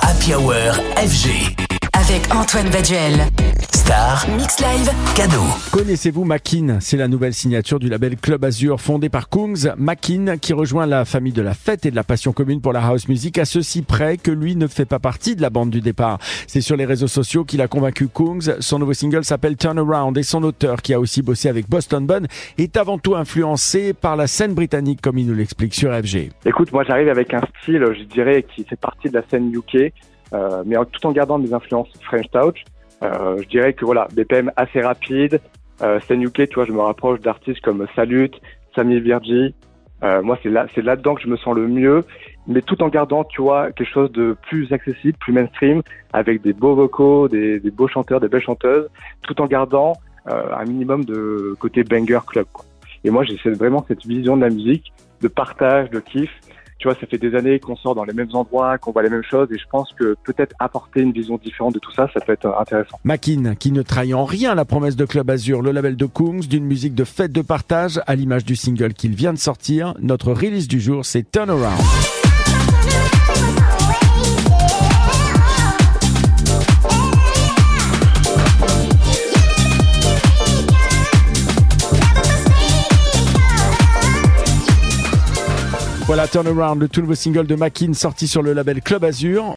Happy Hour FG. Avec Antoine Baduel. Star. Mix Live. Cadeau. Connaissez-vous Makin? C'est la nouvelle signature du label Club Azur fondé par Kungs. Makin qui rejoint la famille de la fête et de la passion commune pour la house music à ceci près que lui ne fait pas partie de la bande du départ. C'est sur les réseaux sociaux qu'il a convaincu Kungs. Son nouveau single s'appelle Turn Around et son auteur qui a aussi bossé avec Boston Bun est avant tout influencé par la scène britannique comme il nous l'explique sur FG. Écoute, moi j'arrive avec un style, je dirais, qui fait partie de la scène UK, euh, mais en- tout en gardant des influences French Touch. Euh, je dirais que voilà, BPM assez rapide, euh, scène UK, tu vois, je me rapproche d'artistes comme Salut, Sami Virgi. Euh, moi, c'est là, c'est là-dedans que je me sens le mieux, mais tout en gardant, tu vois, quelque chose de plus accessible, plus mainstream, avec des beaux vocaux, des, beaux chanteurs, des belles chanteuses, tout en gardant euh, un minimum de côté banger club. quoi. Et moi, j'ai vraiment cette vision de la musique, de partage, de kiff. Tu vois, ça fait des années qu'on sort dans les mêmes endroits, qu'on voit les mêmes choses, et je pense que peut-être apporter une vision différente de tout ça, ça peut être euh, intéressant. Makin, qui ne trahit en rien la promesse de Club Azur, le label de Kungs, d'une musique de fête de partage, à l'image du single qu'il vient de sortir. Notre release du jour, c'est Turn Voilà Turn Around, le tout nouveau single de Makin sorti sur le label Club Azur.